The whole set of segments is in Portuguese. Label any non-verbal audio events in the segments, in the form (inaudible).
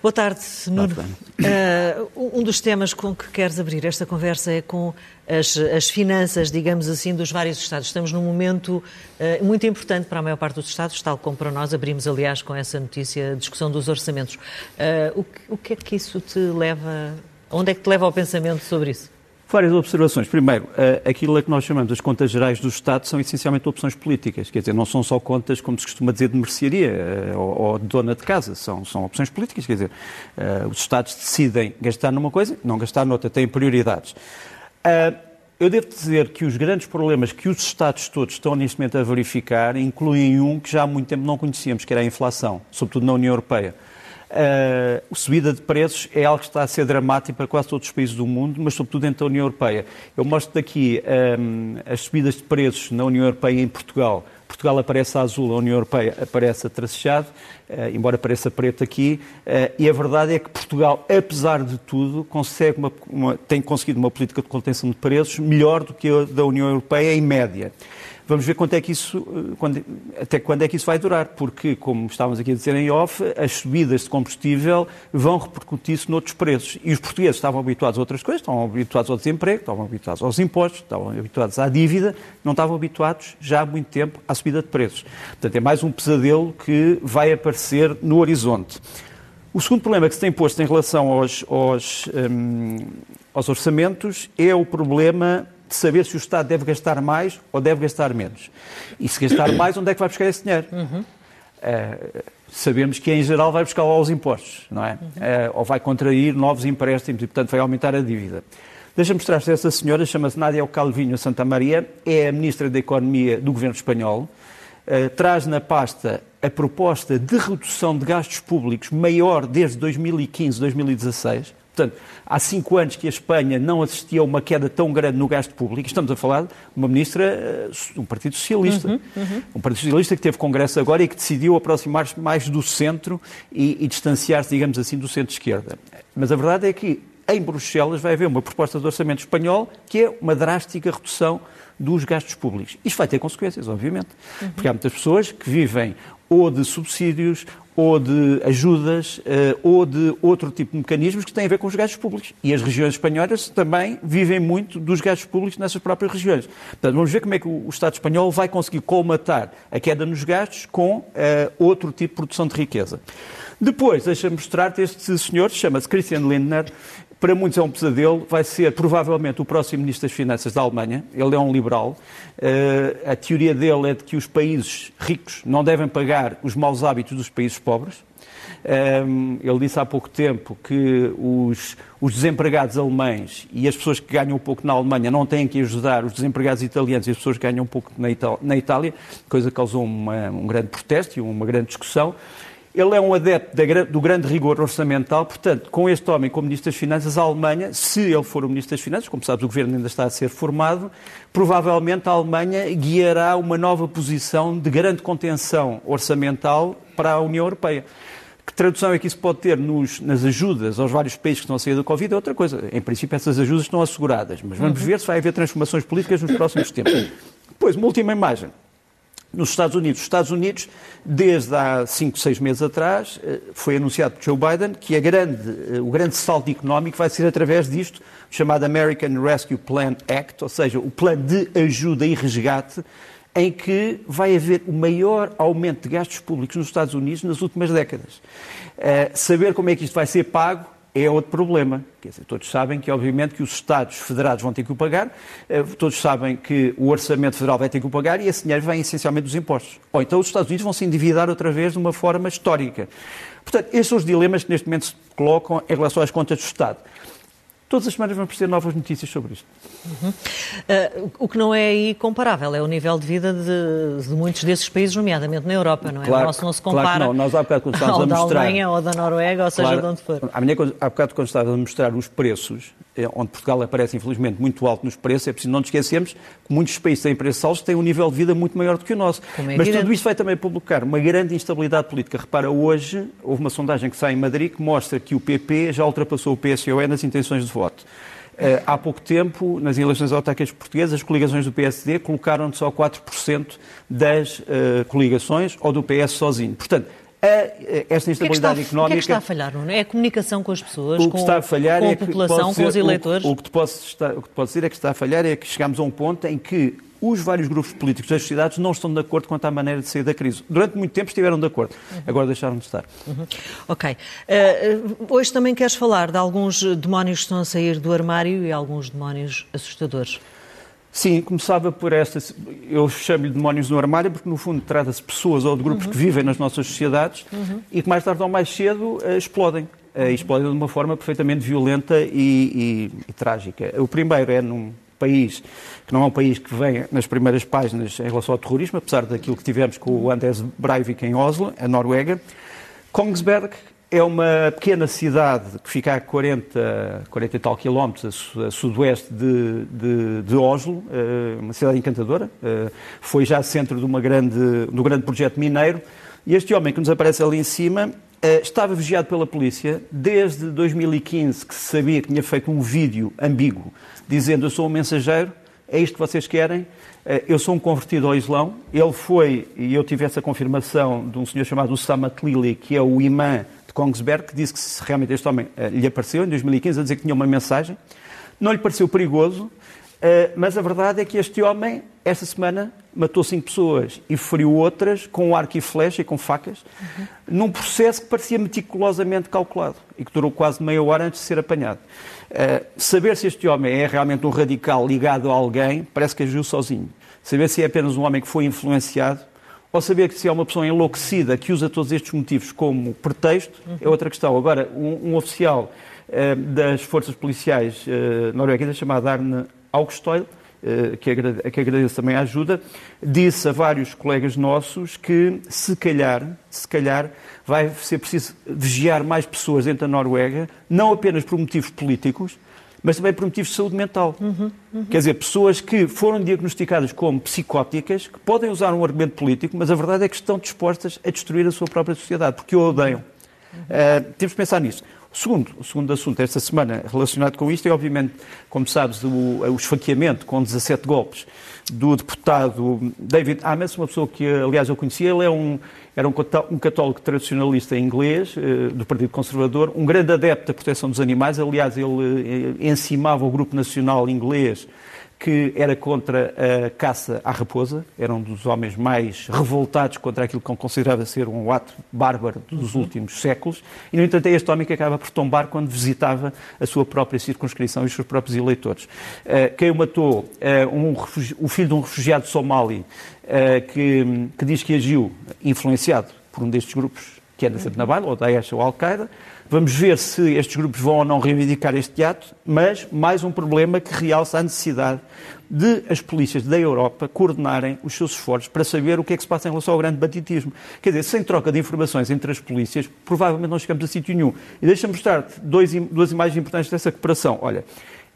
Boa tarde, Nuno. Uh, um dos temas com que queres abrir esta conversa é com as, as finanças, digamos assim, dos vários Estados. Estamos num momento uh, muito importante para a maior parte dos Estados, tal como para nós. Abrimos, aliás, com essa notícia a discussão dos orçamentos. Uh, o, que, o que é que isso te leva. Onde é que te leva ao pensamento sobre isso? Várias observações. Primeiro, eh, aquilo a que nós chamamos as contas gerais do Estado são essencialmente opções políticas. Quer dizer, não são só contas, como se costuma dizer, de mercearia eh, ou de dona de casa. São, são opções políticas. Quer dizer, eh, os Estados decidem gastar numa coisa, não gastar noutra, têm prioridades. Eu devo dizer que os grandes problemas que os Estados todos estão neste momento a verificar incluem um que já há muito tempo não conhecíamos, que era a inflação, sobretudo na União Europeia. A subida de preços é algo que está a ser dramático para quase todos os países do mundo, mas sobretudo dentro da União Europeia. Eu mostro aqui um, as subidas de preços na União Europeia e em Portugal. Portugal aparece azul, a União Europeia aparece tracejado, uh, embora pareça preto aqui, uh, e a verdade é que Portugal, apesar de tudo, consegue uma, uma, tem conseguido uma política de contenção de preços melhor do que a da União Europeia em média. Vamos ver quanto é que isso, eh, quando, até quando é que isso vai durar, porque, como estávamos aqui a dizer em off, as subidas de combustível vão repercutir-se noutros preços. E os portugueses estavam habituados a outras coisas, estavam habituados ao desemprego, estavam habituados aos impostos, estavam habituados à dívida, não estavam habituados já há muito tempo à subida de preços. Portanto, é mais um pesadelo que vai aparecer no horizonte. O segundo problema que se tem posto em relação aos, aos, um, aos orçamentos é o problema de saber se o Estado deve gastar mais ou deve gastar menos. E se gastar mais, onde é que vai buscar esse dinheiro? Uhum. Uh, sabemos que, em geral, vai buscar aos impostos, não é? Uhum. Uh, ou vai contrair novos empréstimos e, portanto, vai aumentar a dívida. Deixa-me mostrar-te essa senhora, chama-se Nádia Calvinho Santa Maria, é a Ministra da Economia do Governo Espanhol, uh, traz na pasta a proposta de redução de gastos públicos maior desde 2015, 2016, Portanto, há cinco anos que a Espanha não assistia a uma queda tão grande no gasto público. Estamos a falar de uma ministra eh, de um Partido Socialista. Uhum, uhum. Um Partido Socialista que teve congresso agora e que decidiu aproximar-se mais do centro e, e distanciar-se, digamos assim, do centro-esquerda. Mas a verdade é que em Bruxelas vai haver uma proposta de orçamento espanhol que é uma drástica redução dos gastos públicos. Isto vai ter consequências, obviamente, uhum. porque há muitas pessoas que vivem ou de subsídios ou de ajudas eh, ou de outro tipo de mecanismos que têm a ver com os gastos públicos. E as regiões espanholas também vivem muito dos gastos públicos nessas próprias regiões. Portanto, vamos ver como é que o Estado espanhol vai conseguir colmatar a queda nos gastos com uh, outro tipo de produção de riqueza. Depois, deixa-me mostrar-te este senhor, chama-se Christian Lindner, para muitos é um pesadelo, vai ser provavelmente o próximo Ministro das Finanças da Alemanha. Ele é um liberal. Uh, a teoria dele é de que os países ricos não devem pagar os maus hábitos dos países pobres. Um, ele disse há pouco tempo que os, os, desempregados alemães e as pessoas que ganham um pouco na Alemanha não têm que ajudar os desempregados italianos e as pessoas que ganham um pouco na, na Itália, coisa que causou uma, um grande protesto e uma grande discussão. Ele é um adepto do grande rigor orçamental, portanto, com este homem como Ministro das Finanças, a Alemanha, se ele for o Ministro das Finanças, como sabes, o governo ainda está a ser formado, provavelmente a Alemanha guiará uma nova posição de grande contenção orçamental para a União Europeia. Que tradução é que isso pode ter nos, nas ajudas aos vários países que estão a sair da Covid é outra coisa. Em princípio, essas ajudas estão asseguradas, mas vamos uhum. ver se vai haver transformações políticas nos próximos tempos. Depois, uma última imagem nos Estados Unidos. Os Estados Unidos, desde há 5, 6 meses atrás, eh, foi anunciado por Joe Biden que grande, eh, o grande salto económico vai ser através disto, chamado American Rescue Plan Act, ou seja, o plano de ajuda e resgate, em que vai haver o maior aumento de gastos públicos nos Estados Unidos nas últimas décadas. Uh, saber como é que isto vai ser pago é outro problema. Dizer, todos sabem que, obviamente, que os Estados federados vão ter que o pagar, eh, todos sabem que o Orçamento Federal vai ter que o pagar e esse dinheiro vem essencialmente dos impostos. Ou então os Estados Unidos vão se endividar outra vez de uma forma histórica. Portanto, estes são os dilemas que neste momento se colocam em relação às contas do Estado. Todas as semanas vamos ter novas notícias sobre isto. Uhum. Uh, o que não é aí comparável é o nível de vida de, de, muitos desses países, nomeadamente na Europa, não é? Claro, o nosso não se compara claro não. Nós, há bocado, quando (laughs) ao a da mostrar, Alemanha ou da Noruega, ou seja, claro, de onde for. Há bocado, quando estava a mostrar os preços, onde Portugal aparece, infelizmente, muito alto nos preços, é preciso não nos esquecermos que muitos países têm preços altos têm um nível de vida muito maior do que o nosso. É Mas tudo isto vai também provocar uma grande instabilidade política. Repara, hoje houve uma sondagem que sai em Madrid que mostra que o PP já ultrapassou o PSOE nas intenções de voto. Eh, há pouco tempo, nas eleições autárquicas portuguesas, as coligações do PSD colocaram só 4% das uh, coligações ou do PS sozinho. Portanto, esta instabilidade económica. O que é que está a falhar, Nuno? É a comunicação com as pessoas, o que com, está a, falhar com a é população, com os eleitores? O, o, que te posso estar, o que te posso dizer é que está a falhar é que chegamos a um ponto em que os vários grupos políticos das sociedades não estão de acordo quanto à maneira de sair da crise. Durante muito tempo estiveram de acordo, uhum. agora deixaram de estar. Uhum. Ok. Uh, hoje também queres falar de alguns demónios que estão a sair do armário e alguns demónios assustadores. Sim, começava por esta. Eu chamo-lhe demónios no armário porque, no fundo, trata-se de pessoas ou de grupos uhum. que vivem nas nossas sociedades uhum. e que mais tarde ou mais cedo uh, explodem. Uh, explodem de uma forma perfeitamente violenta e, e, e, trágica. O primeiro é num país que não é um país que vem nas primeiras páginas em relação ao terrorismo, apesar daquilo que tivemos com o Anders Breivik em Oslo, a Noruega. Kongsberg é uma pequena cidade que fica a 40, 40 e tal quilómetros a, sudoeste de, de, de, Oslo, eh, uma cidade encantadora. Eh, foi já centro de, uma grande, de um grande projeto mineiro. E este homem que nos aparece ali em cima eh, estava vigiado pela polícia desde 2015, que se sabia que tinha feito um vídeo ambíguo dizendo: Eu sou um mensageiro, é isto que vocês querem, eu sou um convertido ao Islão. Ele foi, e eu tive essa confirmação de um senhor chamado Osama Tlili, que é o imã Kongsberg, que disse que realmente este homem uh, lhe apareceu em 2015 a dizer que tinha uma mensagem. Não lhe pareceu perigoso, uh, mas a verdade é que este homem, esta semana, matou cinco pessoas e feriu outras com arco e flecha e com facas, uhum. num processo que parecia meticulosamente calculado e que durou quase meia hora antes de ser apanhado. Uh, saber se este homem é realmente um radical ligado a alguém parece que agiu sozinho. Saber se é apenas um homem que foi influenciado ou saber que se é uma pessoa enlouquecida que usa todos estes motivos como pretexto uhum. é outra questão. Agora, um, um oficial uh, das forças policiais uh, norueguesas chamado Arne Augstoil, uh, que, agrade, que agradeço também a ajuda, disse a vários colegas nossos que se calhar, se calhar vai ser preciso vigiar mais pessoas dentro da Noruega, não apenas por motivos políticos, mas também por motivos de saúde mental. Uhum, uhum. Quer dizer, pessoas que foram diagnosticadas como psicóticas, que podem usar um argumento político, mas a verdade é que estão dispostas a destruir a sua própria sociedade, porque o odeiam. Uhum. Uh, temos de pensar nisso. O segundo, o segundo assunto esta semana relacionado com isto é, obviamente, como sabes, o, o esfaqueamento com 17 golpes do deputado David Ames, uma pessoa que, aliás, eu conhecia. Ele é um, era um católico tradicionalista inglês, eh, do Partido Conservador, um grande adepto da proteção dos animais. Aliás, ele eh, encimava o Grupo Nacional Inglês que era contra a caça à raposa, era um dos homens mais revoltados contra aquilo que considerava ser um ato bárbaro dos uhum. últimos séculos, e no entanto é este homem que acaba por tombar quando visitava a sua própria circunscrição e os seus próprios eleitores. Uh, quem o matou, uh, um o filho de um refugiado somali, uh, que, que diz que agiu influenciado por um destes grupos que anda sempre na baila, ou Daesh ou Al-Qaeda, Vamos ver se estes grupos vão ou não reivindicar este ato, mas mais um problema que realça a necessidade de as polícias da Europa coordenarem os seus esforços para saber o que é que se passa em relação ao grande banditismo. Quer dizer, sem troca de informações entre as polícias, provavelmente não chegamos a sítio nenhum. E deixa-me mostrar-te duas imagens importantes dessa cooperação. Olha,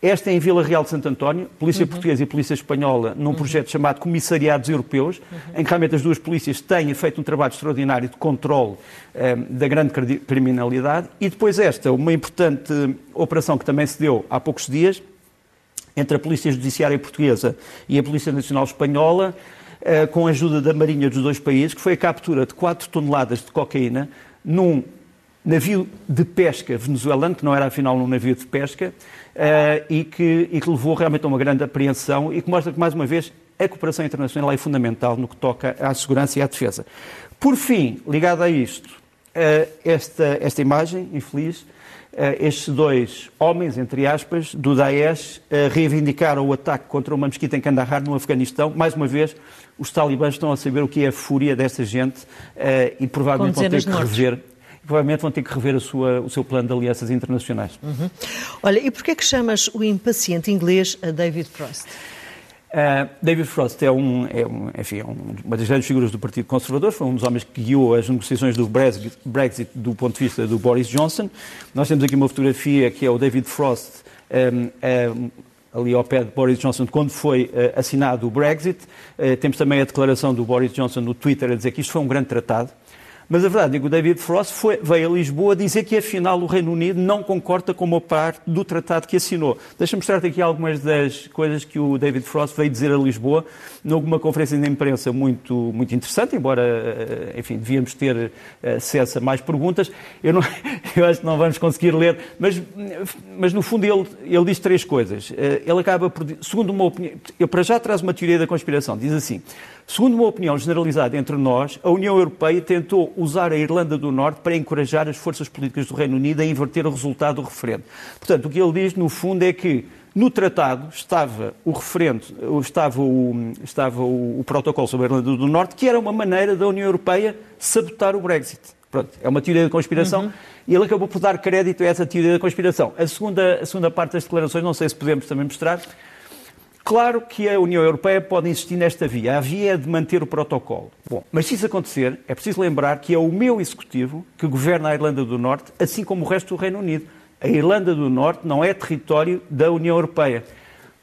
esta é em Vila Real de Santo António, Polícia uhum. Portuguesa e Polícia Espanhola, num uhum. projeto chamado Comissariados Europeus, uhum. em que realmente as duas polícias têm feito um trabalho extraordinário de controle eh, da grande criminalidade. E depois esta, uma importante operação que também se deu há poucos dias, entre a Polícia Judiciária Portuguesa e a Polícia Nacional Espanhola, eh, com a ajuda da Marinha dos dois países, que foi a captura de 4 toneladas de cocaína num navio de pesca venezuelano, que não era afinal um navio de pesca, uh, e, que, e que levou realmente a uma grande apreensão e que mostra que, mais uma vez, a cooperação internacional é fundamental no que toca à segurança e à defesa. Por fim, ligado a isto, uh, esta, esta imagem infeliz, uh, estes dois homens, entre aspas, do Daesh, reivindicaram o ataque contra uma mesquita em Kandahar, no Afeganistão. Mais uma vez, os talibãs estão a saber o que é a fúria desta gente e provavelmente vão ter que rever provavelmente vão ter que rever sua, o seu plano de alianças internacionais. Uhum. Olha, e porquê é que chamas o impaciente inglês a David Frost? Uh, David Frost é, um, é, um, enfim, é uma das grandes figuras do Partido Conservador, foi um dos homens que guiou as negociações do Brexit, Brexit do ponto de vista do Boris Johnson. Nós temos aqui uma fotografia que é o David Frost ali ao pé de Boris Johnson quando foi uh, assinado o Brexit. Uh, temos também a declaração do Boris Johnson no Twitter a dizer que isto foi um grande tratado. Mas a verdade é que o David Frost foi, veio a Lisboa dizer que afinal o Reino Unido não concorda com uma parte do tratado que assinou. Deixa-me mostrar-te aqui algumas das coisas que o David Frost veio dizer a Lisboa numa conferência de imprensa muito, muito interessante, embora, eh, enfim, devíamos ter eh, acesso a mais perguntas. Eu, não, (laughs) eu acho que não vamos conseguir ler, mas, mas no fundo ele, ele diz três coisas. Eh, ele acaba por, segundo uma opinião, eu para já traz uma teoria da conspiração, diz assim, Segundo uma opinião generalizada entre nós, a União Europeia tentou usar a Irlanda do Norte para encorajar as forças políticas do Reino Unido a inverter o resultado do referendo. Portanto, o que ele diz, no fundo, é que no tratado estava o referendo, estava o, estava o, o protocolo sobre a Irlanda do Norte, que era uma maneira da União Europeia sabotar o Brexit. Pronto, é uma teoria da conspiração uhum. e ele acabou por dar crédito a essa teoria da conspiração. A segunda, a segunda parte das declarações, não sei se podemos também mostrar, Claro que a União Europeia pode insistir nesta via. A via é de manter o protocolo. Bom, mas se isso acontecer, é preciso lembrar que é o meu executivo que governa a Irlanda do Norte, assim como o resto do Reino Unido. A Irlanda do Norte não é território da União Europeia.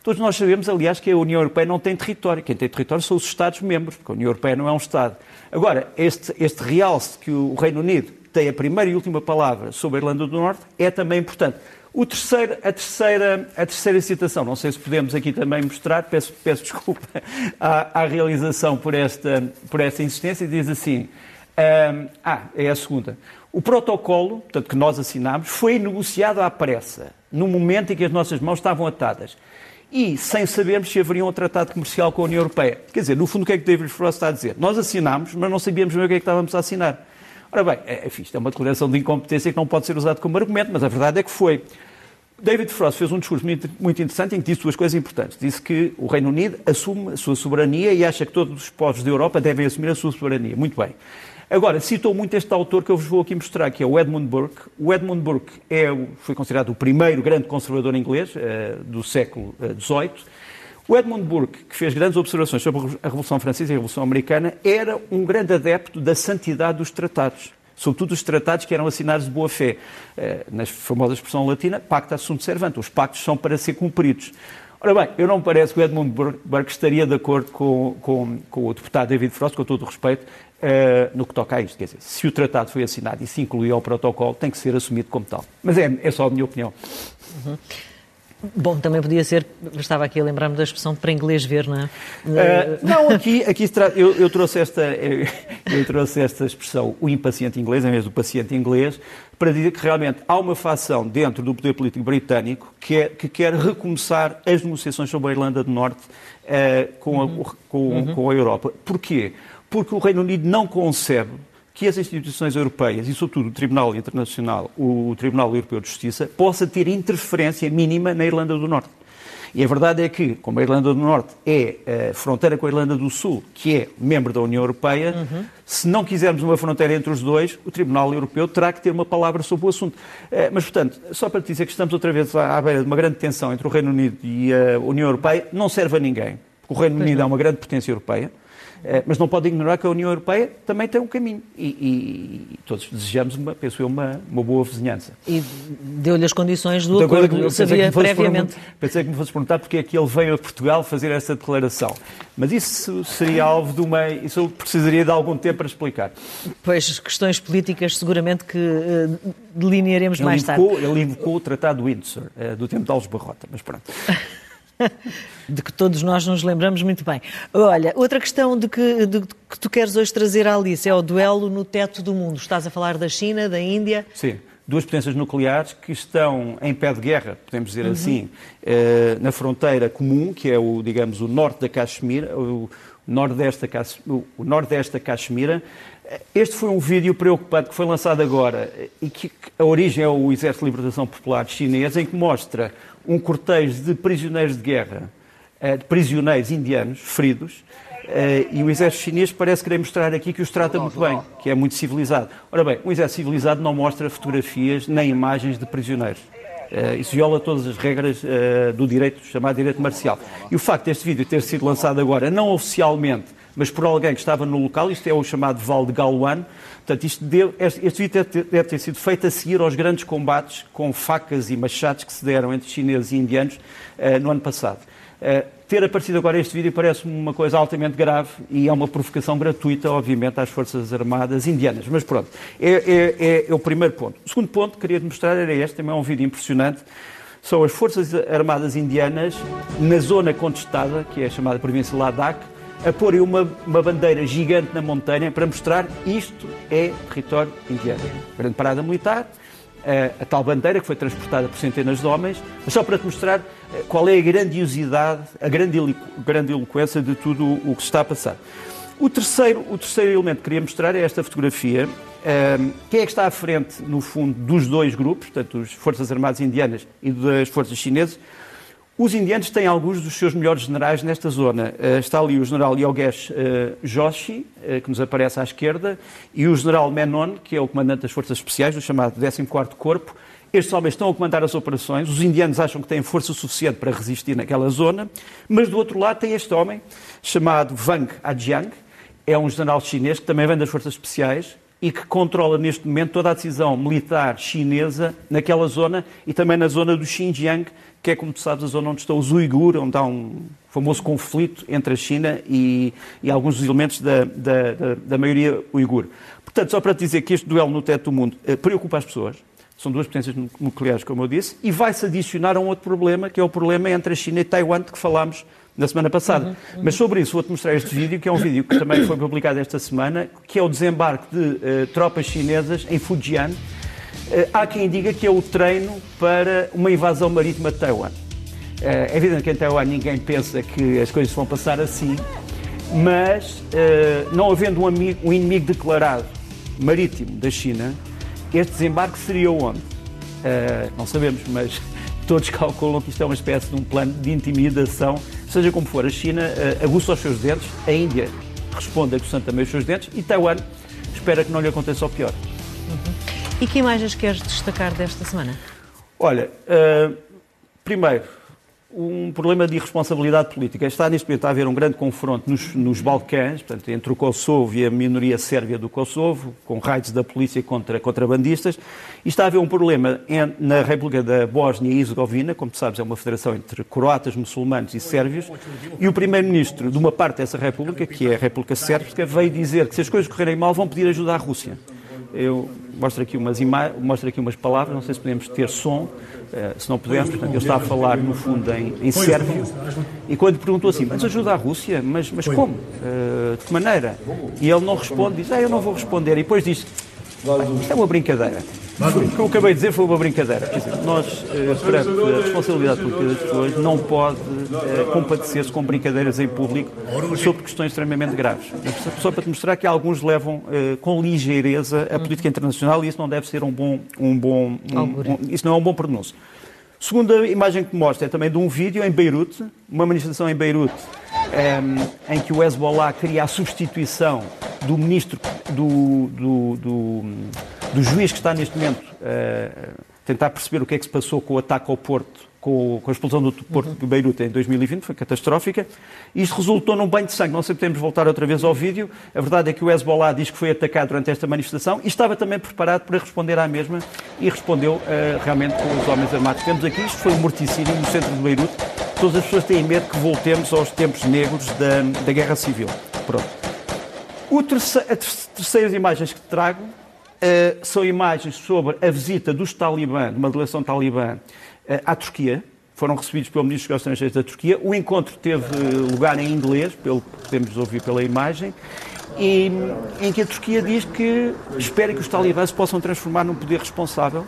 Todos nós sabemos, aliás, que a União Europeia não tem território. Quem tem território são os Estados-membros, porque a União Europeia não é um Estado. Agora, este, este realce que o Reino Unido tem a primeira e última palavra sobre a Irlanda do Norte é também importante. O terceiro, a, terceira, a terceira citação, não sei se podemos aqui também mostrar, peço, peço desculpa (laughs) à, à, realização por esta, por esta insistência, diz assim, um, ah, é a segunda. O protocolo, portanto, que nós assinámos, foi negociado à pressa, no momento em que as nossas mãos estavam atadas. E sem sabermos se haveria um tratado comercial com a União Europeia. Quer dizer, no fundo, o que é que David Frost está a dizer? Nós assinámos, mas não sabíamos bem o que é que estávamos a assinar. Ora bem, é, enfim, isto é uma declaração de incompetência que não pode ser usado como argumento, mas a verdade é que foi. David Frost fez um discurso muito, interessante em que disse duas coisas importantes. Disse que o Reino Unido assume a sua soberania e acha que todos os povos da Europa devem assumir a sua soberania. Muito bem. Agora, citou muito este autor que eu vos vou aqui mostrar, que é o Edmund Burke. O Edmund Burke é, foi considerado o primeiro grande conservador inglês uh, do século XVIII. Uh, o Edmund Burke, que fez grandes observações sobre a Revolução Francesa e a Revolução Americana, era um grande adepto da santidade dos tratados sobretudo os tratados que eram assinados de boa fé. Eh, na famosa expressão latina, pacta sunt servant, os pactos são para ser cumpridos. Ora bem, eu não me parece que o Edmund Burke estaria de acordo com, com, com o deputado David Frost, com todo o respeito, uh, no que toca a isto. Quer dizer, se o tratado foi assinado e se incluiu ao protocolo, tem que ser assumido como tal. Mas é, é só a minha opinião. Uhum. Bom, também podia ser, estava aqui a lembrar-me da expressão para inglês ver, não é? Uh, não, aqui, aqui eu, eu, trouxe esta, eu, (laughs) eu, trouxe esta expressão, o impaciente inglês, em vez do paciente inglês, para dizer que realmente há uma facção dentro do poder político britânico que, é, que quer recomeçar as negociações sobre a Irlanda do Norte uh, com, a, uhum. com, uhum. com a Europa. Porquê? Porque o Reino Unido não concebe que as instituições europeias, e sobretudo o Tribunal Internacional, o Tribunal Europeu de Justiça, possa ter interferência mínima na Irlanda do Norte. E a verdade é que, como a Irlanda do Norte é a fronteira com a Irlanda do Sul, que é membro da União Europeia, uhum. se não quisermos uma fronteira entre os dois, o Tribunal Europeu terá que ter uma palavra sobre o assunto. Eh, mas, portanto, só para te dizer que estamos outra vez à beira de uma grande tensão entre o Reino Unido e a União Europeia, não serve a ninguém. O Reino pois Unido não. é uma grande potência europeia. Eh, mas não pode ignorar que a União Europeia também tem um caminho e, e, todos desejamos, uma, penso eu, uma, uma boa vizinhança. E deu-lhe as condições do acordo, que sabia previamente. Pensei que me fosse perguntar porque é que ele veio a Portugal fazer essa declaração. Mas isso seria alvo de uma... Isso eu precisaria de algum tempo para explicar. Pois, questões políticas seguramente que uh, delinearemos ele mais invocou, tarde. Ele invocou o Tratado de Windsor, uh, do tempo de Alves Barrota, mas pronto. (laughs) (laughs) de que todos nós nos lembramos muito bem. Olha, outra questão de que, de que tu queres hoje trazer à Alice é o duelo no teto do mundo. Estás a falar da China, da Índia? Sim. Duas potências nucleares que estão em pé de guerra, podemos dizer uhum. assim, eh, na fronteira comum, que é o, digamos, o norte da Caxemira, o nordeste da, o nordeste da Caxemira. Este foi um vídeo preocupante que foi lançado agora e que a origem é o Exército de Libertação Popular Chinês, em que mostra um cortejo de prisioneiros de guerra, eh, de prisioneiros indianos feridos, eh, e o exército chinês parece querer mostrar aqui que os trata muito bem, que é muito civilizado. Ora bem, um exército civilizado não mostra fotografias nem imagens de prisioneiros. Eh, isso viola todas as regras do direito, chamado direito marcial. E o facto deste vídeo ter sido lançado agora, não oficialmente, mas por alguém que estava no local, isto é o chamado Val de Galwan, Portanto, isto deve, este vídeo deve ter sido feito a seguir aos grandes combates com facas e machados que se deram entre chineses e indianos uh, no ano passado. Uh, ter aparecido agora este vídeo parece-me uma coisa altamente grave e é uma provocação gratuita, obviamente, às Forças Armadas indianas. Mas pronto, é, é, é, é o primeiro ponto. O segundo ponto que queria mostrar era este, também é um vídeo impressionante. São as Forças Armadas indianas na zona contestada, que é a chamada província Ladakh, a porem uma, uma bandeira gigante na montanha para mostrar isto é território indiano. Grande parada militar, a, a, tal bandeira que foi transportada por centenas de homens, mas só para te mostrar eh, qual é a grandiosidade, a grandiloquência de tudo o que se está a passar. O terceiro, o terceiro elemento que queria mostrar é esta fotografia. Um, ehm, quem é que está à frente, no fundo, dos dois grupos, portanto, as Forças Armadas Indianas e das Forças Chinesas? Os indianos têm alguns dos seus melhores generais nesta zona. Uh, está ali o general Yogesh uh, Joshi, uh, que nos aparece à esquerda, e o general Menon, que é o comandante das Forças Especiais, do chamado 14º Corpo. Estes homens estão a comandar as operações. Os indianos acham que têm força suficiente para resistir naquela zona. Mas do outro lado tem este homem, chamado Wang Ajiang. É um general chinês que também vem das Forças Especiais e que controla neste momento toda a decisão militar chinesa naquela zona e também na zona do Xinjiang, que é, como tu sabes, a zona onde estão os uigur, onde há um famoso conflito entre a China e, e alguns dos elementos da, da, da, da, maioria uigur. Portanto, só para te dizer que este duelo no teto do mundo eh, preocupa as pessoas, são duas potências nucleares, como eu disse, e vai-se adicionar a um outro problema, que é o problema entre a China e Taiwan, de que falámos na semana passada. Uhum, uhum. Mas sobre isso vou-te mostrar este vídeo, que é um vídeo que também foi publicado esta semana, que é o desembarque de uh, tropas chinesas em Fujian, eh, há quem diga que é o treino para uma invasão marítima de Taiwan. Eh, é evidente que em Taiwan ninguém pensa que as coisas vão passar assim, mas eh, não havendo um, amigo, um inimigo declarado marítimo da China, este desembarque seria onde? Não sabemos, mas (laughs) todos calculam que isto é uma espécie de um plano de intimidação, seja como for. A China aguça os seus dentes, a Índia responde aguçando também os seus dentes e Taiwan espera que não lhe aconteça o pior. Uhum. E que imagens queres destacar desta semana? Olha, uh, primeiro, um problema de irresponsabilidade política. Está neste momento a haver um grande confronto nos, nos, Balcãs, portanto, entre o Kosovo e a minoria sérvia do Kosovo, com raids da polícia contra contrabandistas, e está a haver um problema em, na República da Bósnia e Herzegovina, como sabes, é uma federação entre croatas, muçulmanos e sérvios, e o primeiro-ministro de uma parte dessa república, que é a República Sérvica, veio dizer que se as coisas correrem mal vão pedir ajuda à Rússia. Eu mostro aqui umas, mostro aqui umas palavras, não sei se podemos ter som, uh, se não pudermos, portanto, ele está a falar, no fundo, em, em sérvio, e quando perguntou assim, mas ajuda a Rússia? Mas, mas como? Uh, de que maneira? E ele não responde, diz, ah, eu não vou responder, e depois diz, isto é uma brincadeira. O que eu acabei de dizer foi uma brincadeira. Quer dizer, nós, eh, perante a responsabilidade política das pessoas, não pode eh, compadecer-se com brincadeiras em público sobre questões extremamente graves. Só para te mostrar que alguns levam eh, com ligeireza a política internacional e isso não deve ser um bom. Um bom um, um, isso não é um bom pronúncio. Segunda imagem que mostra é também de um vídeo em Beirute, uma manifestação em Beirute, em, em que o Hezbollah queria a substituição do ministro, do, do, do, do juiz que está neste momento a eh, tentar perceber o que é que se passou com o ataque ao Porto, com, a explosão do Porto de Beirute em 2020, foi catastrófica. Isto resultou num banho de sangue. Não sei se podemos voltar outra vez ao vídeo. A verdade é que o Hezbollah diz que foi atacado durante esta manifestação e estava também preparado para responder à mesma e respondeu uh, realmente com os homens armados. Temos aqui, isto foi um morticínio no centro de Beirute. Todas as pessoas têm medo que voltemos aos tempos negros da, da Guerra Civil. Pronto. O terceiro, as terceiras imagens que trago uh, são imagens sobre a visita dos talibã, de uma delegação talibã, uh, à Turquia. Foram recebidos pelo Ministro dos Estrangeiros da Turquia. O encontro teve lugar em inglês, pelo que podemos ouvir pela imagem, e, em que a Turquia diz que espera que os talibãs se possam transformar num poder responsável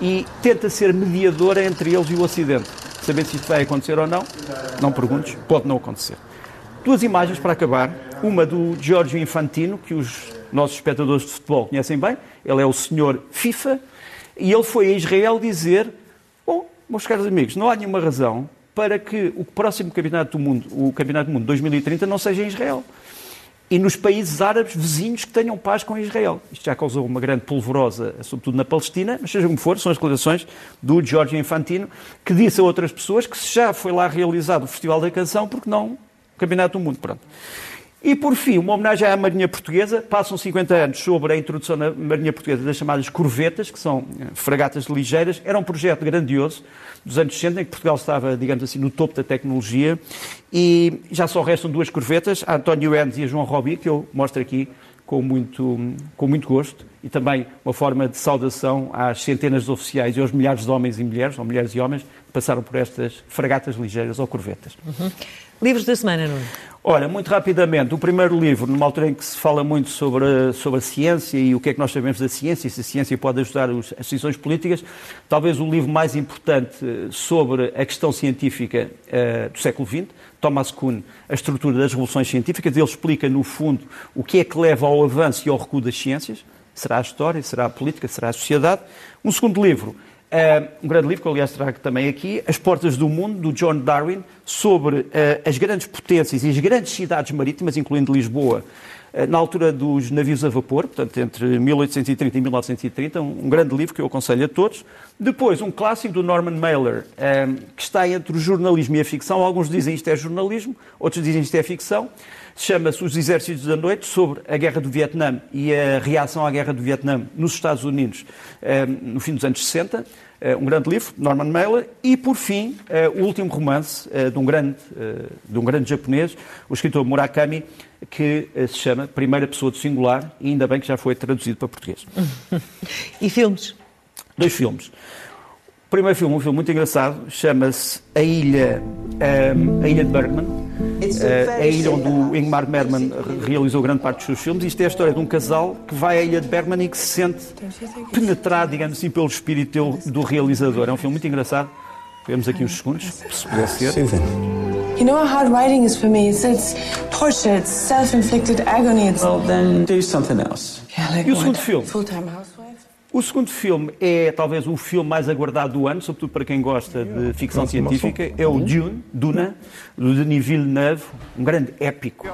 e tenta ser mediadora entre eles e o Ocidente. Saber se isto vai acontecer ou não, não perguntes, pode não acontecer. Duas imagens para acabar. Uma do Giorgio Infantino, que os nossos espectadores de futebol conhecem bem. Ele é o senhor FIFA. E ele foi a Israel dizer: Bom, meus caros amigos, não há nenhuma razão para que o próximo Campeonato do Mundo, o Campeonato do Mundo 2030, não seja em Israel. E nos países árabes vizinhos que tenham paz com Israel. Isto já causou uma grande polvorosa, sobretudo na Palestina, mas seja como for, são as declarações do Giorgio Infantino, que disse a outras pessoas que se já foi lá realizado o Festival da Canção, porque não Campeonato do Mundo, pronto. E, por fim, uma homenagem à Marinha Portuguesa. Passam 50 anos sobre a introdução na Marinha Portuguesa das chamadas corvetas, que são eh, fragatas ligeiras. Era um projeto grandioso dos anos 60, em que Portugal estava, digamos assim, no topo da tecnologia E já só restam duas corvetas, a António Endes e a João Robi, que eu mostro aqui com muito, com muito gosto, e também uma forma de saudação às centenas de oficiais e aos milhares de homens e mulheres, ou mulheres e homens, que passaram por estas fragatas ligeiras ou corvetas. Uhum. Livros da semana, Nuno? Olha, muito rapidamente, o primeiro livro, numa altura em que se fala muito sobre, sobre a ciência e o que é que nós sabemos da ciência, e se a ciência pode ajudar as decisões políticas, talvez o livro mais importante eh, sobre a questão científica uh, do século XX, Thomas Kuhn, A Estrutura das Revoluções Científicas. Ele explica, no fundo, o que é que leva ao avanço e ao recuo das ciências. Será a história, será a política, será a sociedade. Um segundo livro, um grande livro que, aliás, trago também aqui, As Portas do Mundo, do John Darwin, sobre uh, as grandes potências e as grandes cidades marítimas, incluindo Lisboa, uh, na altura dos navios a vapor, portanto, entre 1830 e 1930, um, um, grande livro que eu aconselho a todos. Depois, um clássico do Norman Mailer, que está entre o jornalismo e a ficção. Alguns dizem isto é jornalismo, outros dizem isto é ficção chama-se Os Exércitos da Noite, sobre a Guerra do Vietnã e a reação à Guerra do Vietnã nos Estados Unidos no fim dos anos 60. Eh, um grande livro, Norman Mailer, e, por fim, eh, o último romance eh, de um grande, de um grande japonês, o escritor Murakami, que se chama Primeira Pessoa do Singular, e ainda bem que já foi traduzido para português. (laughs) e filmes? Dois filmes. O primeiro filme, um filme muito engraçado, chama-se A Ilha, um, a Ilha de Bergman, é a ilha onde o Ingmar Bergman realizou grande parte dos seus filmes. Isto é a história de um casal que vai à ilha de Bergman e que se sente penetrado, digamos assim, pelo espírito do realizador. É um filme muito engraçado. Vemos aqui uns segundos, se puder ser. You know how hard writing is for me. It's, it's torture, it's self-inflicted agony. It's... Well, then do something else. Yeah, like e o segundo filme? Full-time housewife. O segundo filme é talvez o filme mais aguardado do ano, sobretudo para quem gosta de ficção científica, é o Dune, Duna, do Denis Villeneuve, um grande épico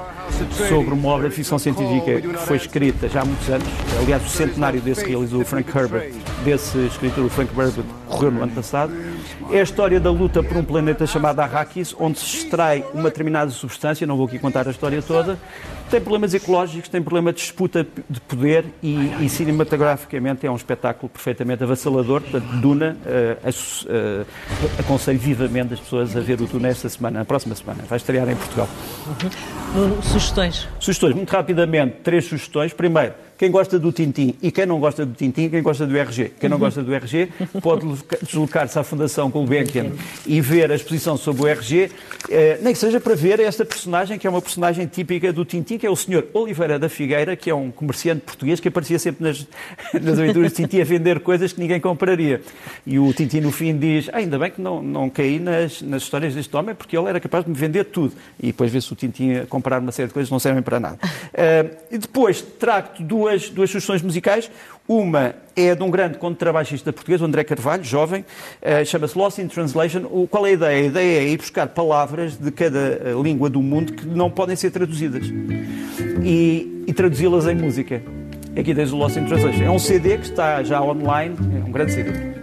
sobre uma obra de ficção científica que foi escrita já há muitos anos. Aliás, o centenário desse realizou o Frank Herbert, desse escritor, o Frank Herbert, correu no ano passado. É a história da luta por um planeta chamado Arrakis, onde se extrai uma determinada substância, não vou aqui contar a história toda, tem problemas ecológicos, tem problema de disputa de poder e, e cinematograficamente é um espetáculo perfeitamente avassalador. Portanto, Duna, uh, uh, aconselho vivamente as pessoas a ver o Duna esta semana, na próxima semana. Vai estrear em Portugal. Uhum. Sugestões? Sugestões, muito rapidamente, três sugestões. Primeiro, quem gosta do Tintim e quem não gosta do Tintim, quem gosta do RG. Quem não uhum. gosta do RG pode deslocar-se à Fundação Gulbenkian e ver a exposição sobre o RG, eh, nem que seja para ver esta personagem, que é uma personagem típica do Tintim, que é o Sr. Oliveira da Figueira, que é um comerciante português que aparecia sempre nas, (laughs) nas aventuras de Tintim a vender coisas que ninguém compraria. E o Tintim, no fim, diz: ah, ainda bem que não, não caí nas, nas histórias deste homem, porque ele era capaz de me vender tudo. E depois vê-se o Tintim a comprar uma série de coisas que não servem para nada. Uh, e depois trago duas duas, duas sugestões musicais. Uma é de um grande contrabaixista português, o André Carvalho, jovem, uh, chama-se Lost in Translation. O, qual é a ideia? A ideia é ir buscar palavras de cada eh, língua do mundo que não podem ser traduzidas e, e traduzi-las em música. Aqui tens o Lost in Translation. É um CD que está já online, é um grande CD.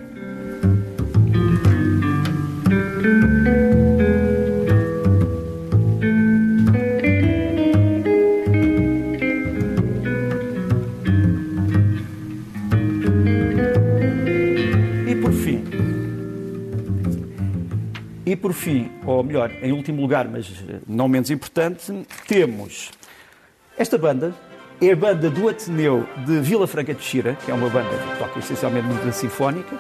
Por fim, ou melhor, em último lugar, mas eh, não menos importante, temos esta banda, é a banda do Ateneu de Vila Franca de Xira, que é uma banda que toca essencialmente música sinfónica.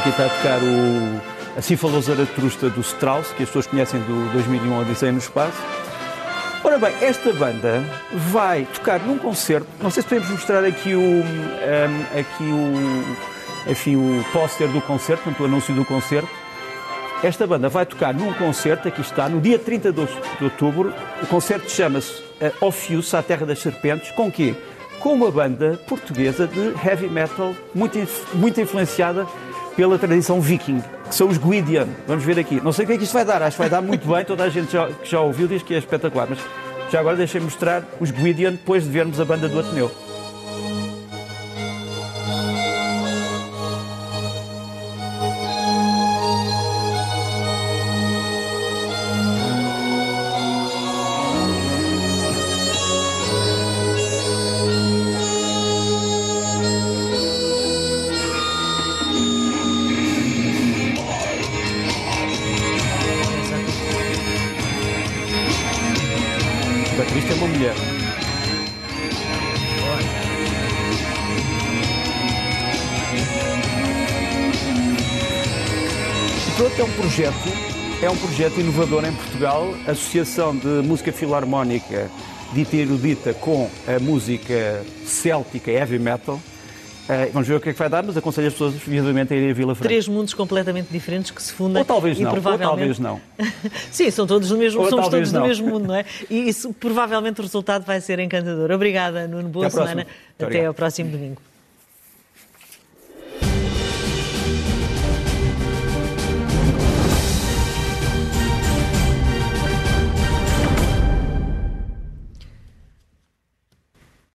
Aqui está a tocar o, a Sinfalou Zaratrusta do Strauss, que as pessoas conhecem do 2001 Odisseia no Espaço. Ora bem, esta banda vai tocar num concerto. Não sei se podemos mostrar aqui o, um, aqui o, enfim, o póster do concerto, portanto, o anúncio do concerto. Esta banda vai tocar num concerto, aqui está, no dia 30 de outubro. O concerto chama-se uh, Office, à Terra das Serpentes. Com quê? Com uma banda portuguesa de heavy metal muito, muito influenciada pela tradição viking, que são os Gwydian. Vamos ver aqui. Não sei o que é que isto vai dar, acho que vai dar muito bem. Toda a gente já, que já ouviu diz que é espetacular. Mas já agora deixem mostrar os Gwydian depois de vermos a banda do Ateneu. protagonista é uma mulher. Pronto, é um projeto é um projeto inovador em Portugal, associação de música filarmónica dita erudita com a música céltica heavy metal, Uh, vamos ver o que é que vai dar, mas aconselho as pessoas vivamente a irem a Vila Franca. Três mundos completamente diferentes que se fundam. Ou talvez não, provavelmente... ou talvez não. (laughs) Sim, são todos do mesmo, Ou somos todos não. do mesmo mundo, não é? E isso, provavelmente o resultado vai ser encantador. Obrigada, Nuno. Boa Até semana. Até ao próximo domingo.